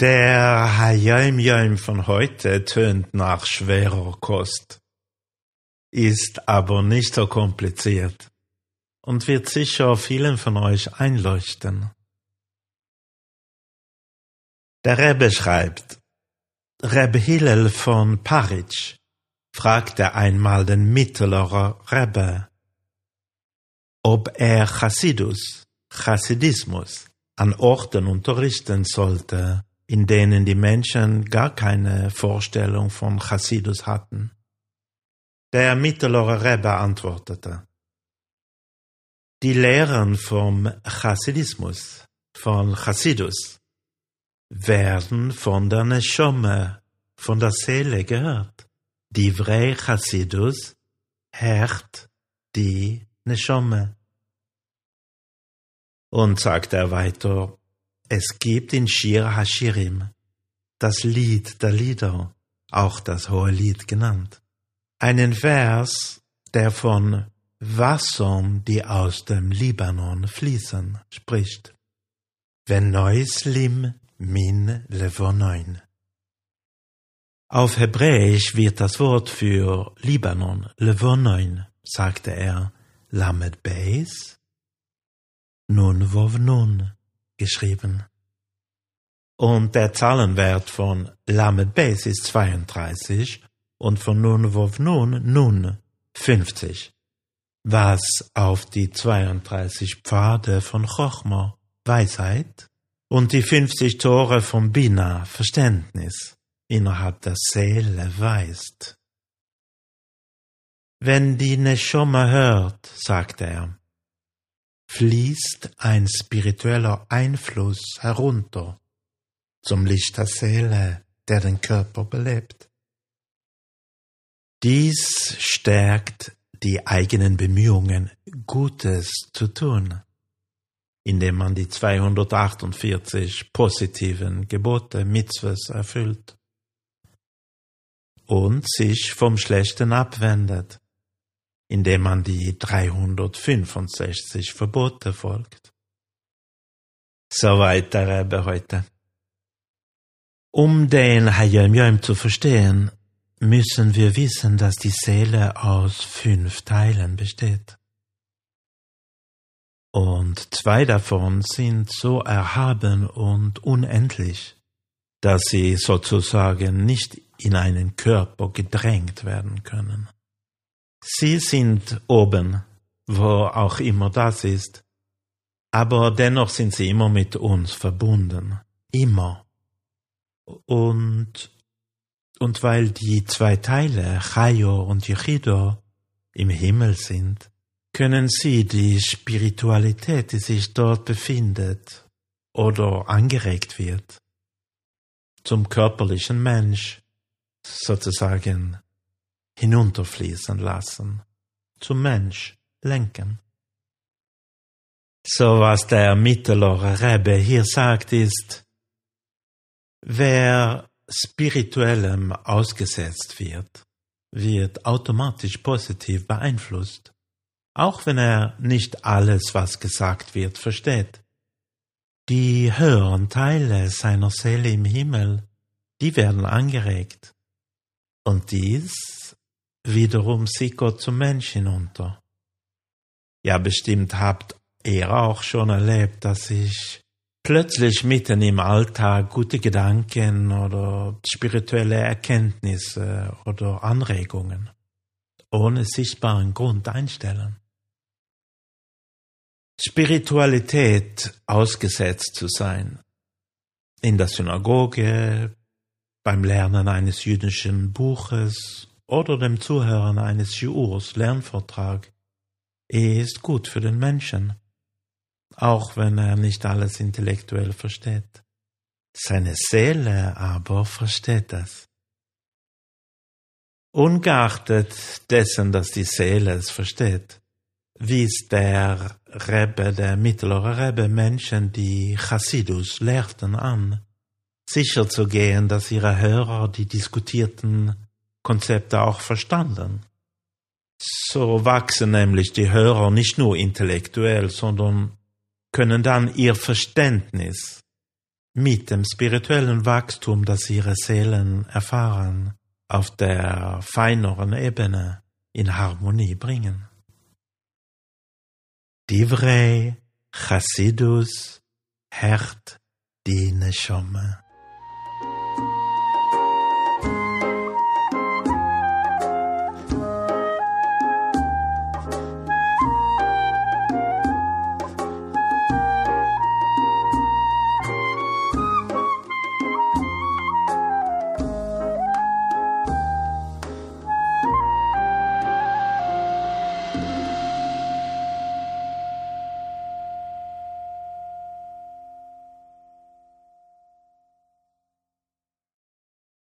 Der Hayam von heute tönt nach schwerer Kost, ist aber nicht so kompliziert und wird sicher vielen von euch einleuchten. Der Rebbe schreibt, Rebbe Hillel von Paritsch fragte einmal den mittleren Rebbe, ob er Chassidus, Chassidismus, an Orten unterrichten sollte, in denen die Menschen gar keine Vorstellung von Chassidus hatten. Der mittlere Rebbe antwortete, die Lehren vom Chassidismus, von Chassidus, werden von der Neshome, von der Seele gehört. Divrei Chassidus hört die Neshome. Und sagt er weiter, es gibt in Shir Hashirim das Lied der Lieder, auch das hohe Lied genannt, einen Vers, der von Wassern, die aus dem Libanon fließen, spricht. Wenn Neuslim min levonoin. Auf Hebräisch wird das Wort für Libanon, levonoin, sagte er, Lamed Beis, Nun Vov Nun geschrieben. Und der Zahlenwert von Lamed Beis ist 32 und von Nun Vov Nun Nun 50, was auf die 32 Pfade von Chochma, Weisheit, und die 50 Tore von Bina, Verständnis, innerhalb der Seele weist. Wenn die Neshoma hört, sagt er, fließt ein spiritueller Einfluss herunter zum Licht der Seele, der den Körper belebt. Dies stärkt die eigenen Bemühungen, Gutes zu tun, indem man die 248 positiven Gebote Mitzvahs erfüllt und sich vom Schlechten abwendet, indem man die 365 Verbote folgt. Soweit der Rebbe heute. Um den Hayom Yom zu verstehen, müssen wir wissen, dass die Seele aus fünf Teilen besteht. Und zwei davon sind so erhaben und unendlich, dass sie sozusagen nicht in einen Körper gedrängt werden können. Sie sind oben, wo auch immer das ist, aber dennoch sind sie immer mit uns verbunden, immer. Und, und weil die zwei Teile, Chayo und Yechido, im Himmel sind, können sie die Spiritualität, die sich dort befindet oder angeregt wird, zum körperlichen Mensch sozusagen hinunterfließen lassen, zum Mensch lenken. So was der mittlere Rebbe hier sagt ist, wer spirituellem ausgesetzt wird, wird automatisch positiv beeinflusst, auch wenn er nicht alles, was gesagt wird, versteht. Die höheren Teile seiner Seele im Himmel, die werden angeregt. Und dies wiederum sieht Gott zum Mensch hinunter. Ja, bestimmt habt ihr auch schon erlebt, dass ich plötzlich mitten im Alltag gute Gedanken oder spirituelle Erkenntnisse oder Anregungen ohne sichtbaren Grund einstellen. Spiritualität ausgesetzt zu sein. In der Synagoge, beim Lernen eines jüdischen Buches oder dem Zuhören eines Shiurs Lernvortrag ist gut für den Menschen, auch wenn er nicht alles intellektuell versteht. Seine Seele aber versteht es. Ungeachtet dessen, dass die Seele es versteht, wies der Rebbe, der mittlere Rebbe Menschen, die Chassidus lehrten, an, sicher zu gehen, dass ihre Hörer die diskutierten Konzepte auch verstanden. So wachsen nämlich die Hörer nicht nur intellektuell, sondern können dann ihr Verständnis mit dem spirituellen Wachstum, das ihre Seelen erfahren, auf der feineren Ebene in Harmonie bringen. Divrei Chassidus Hert die Neshome.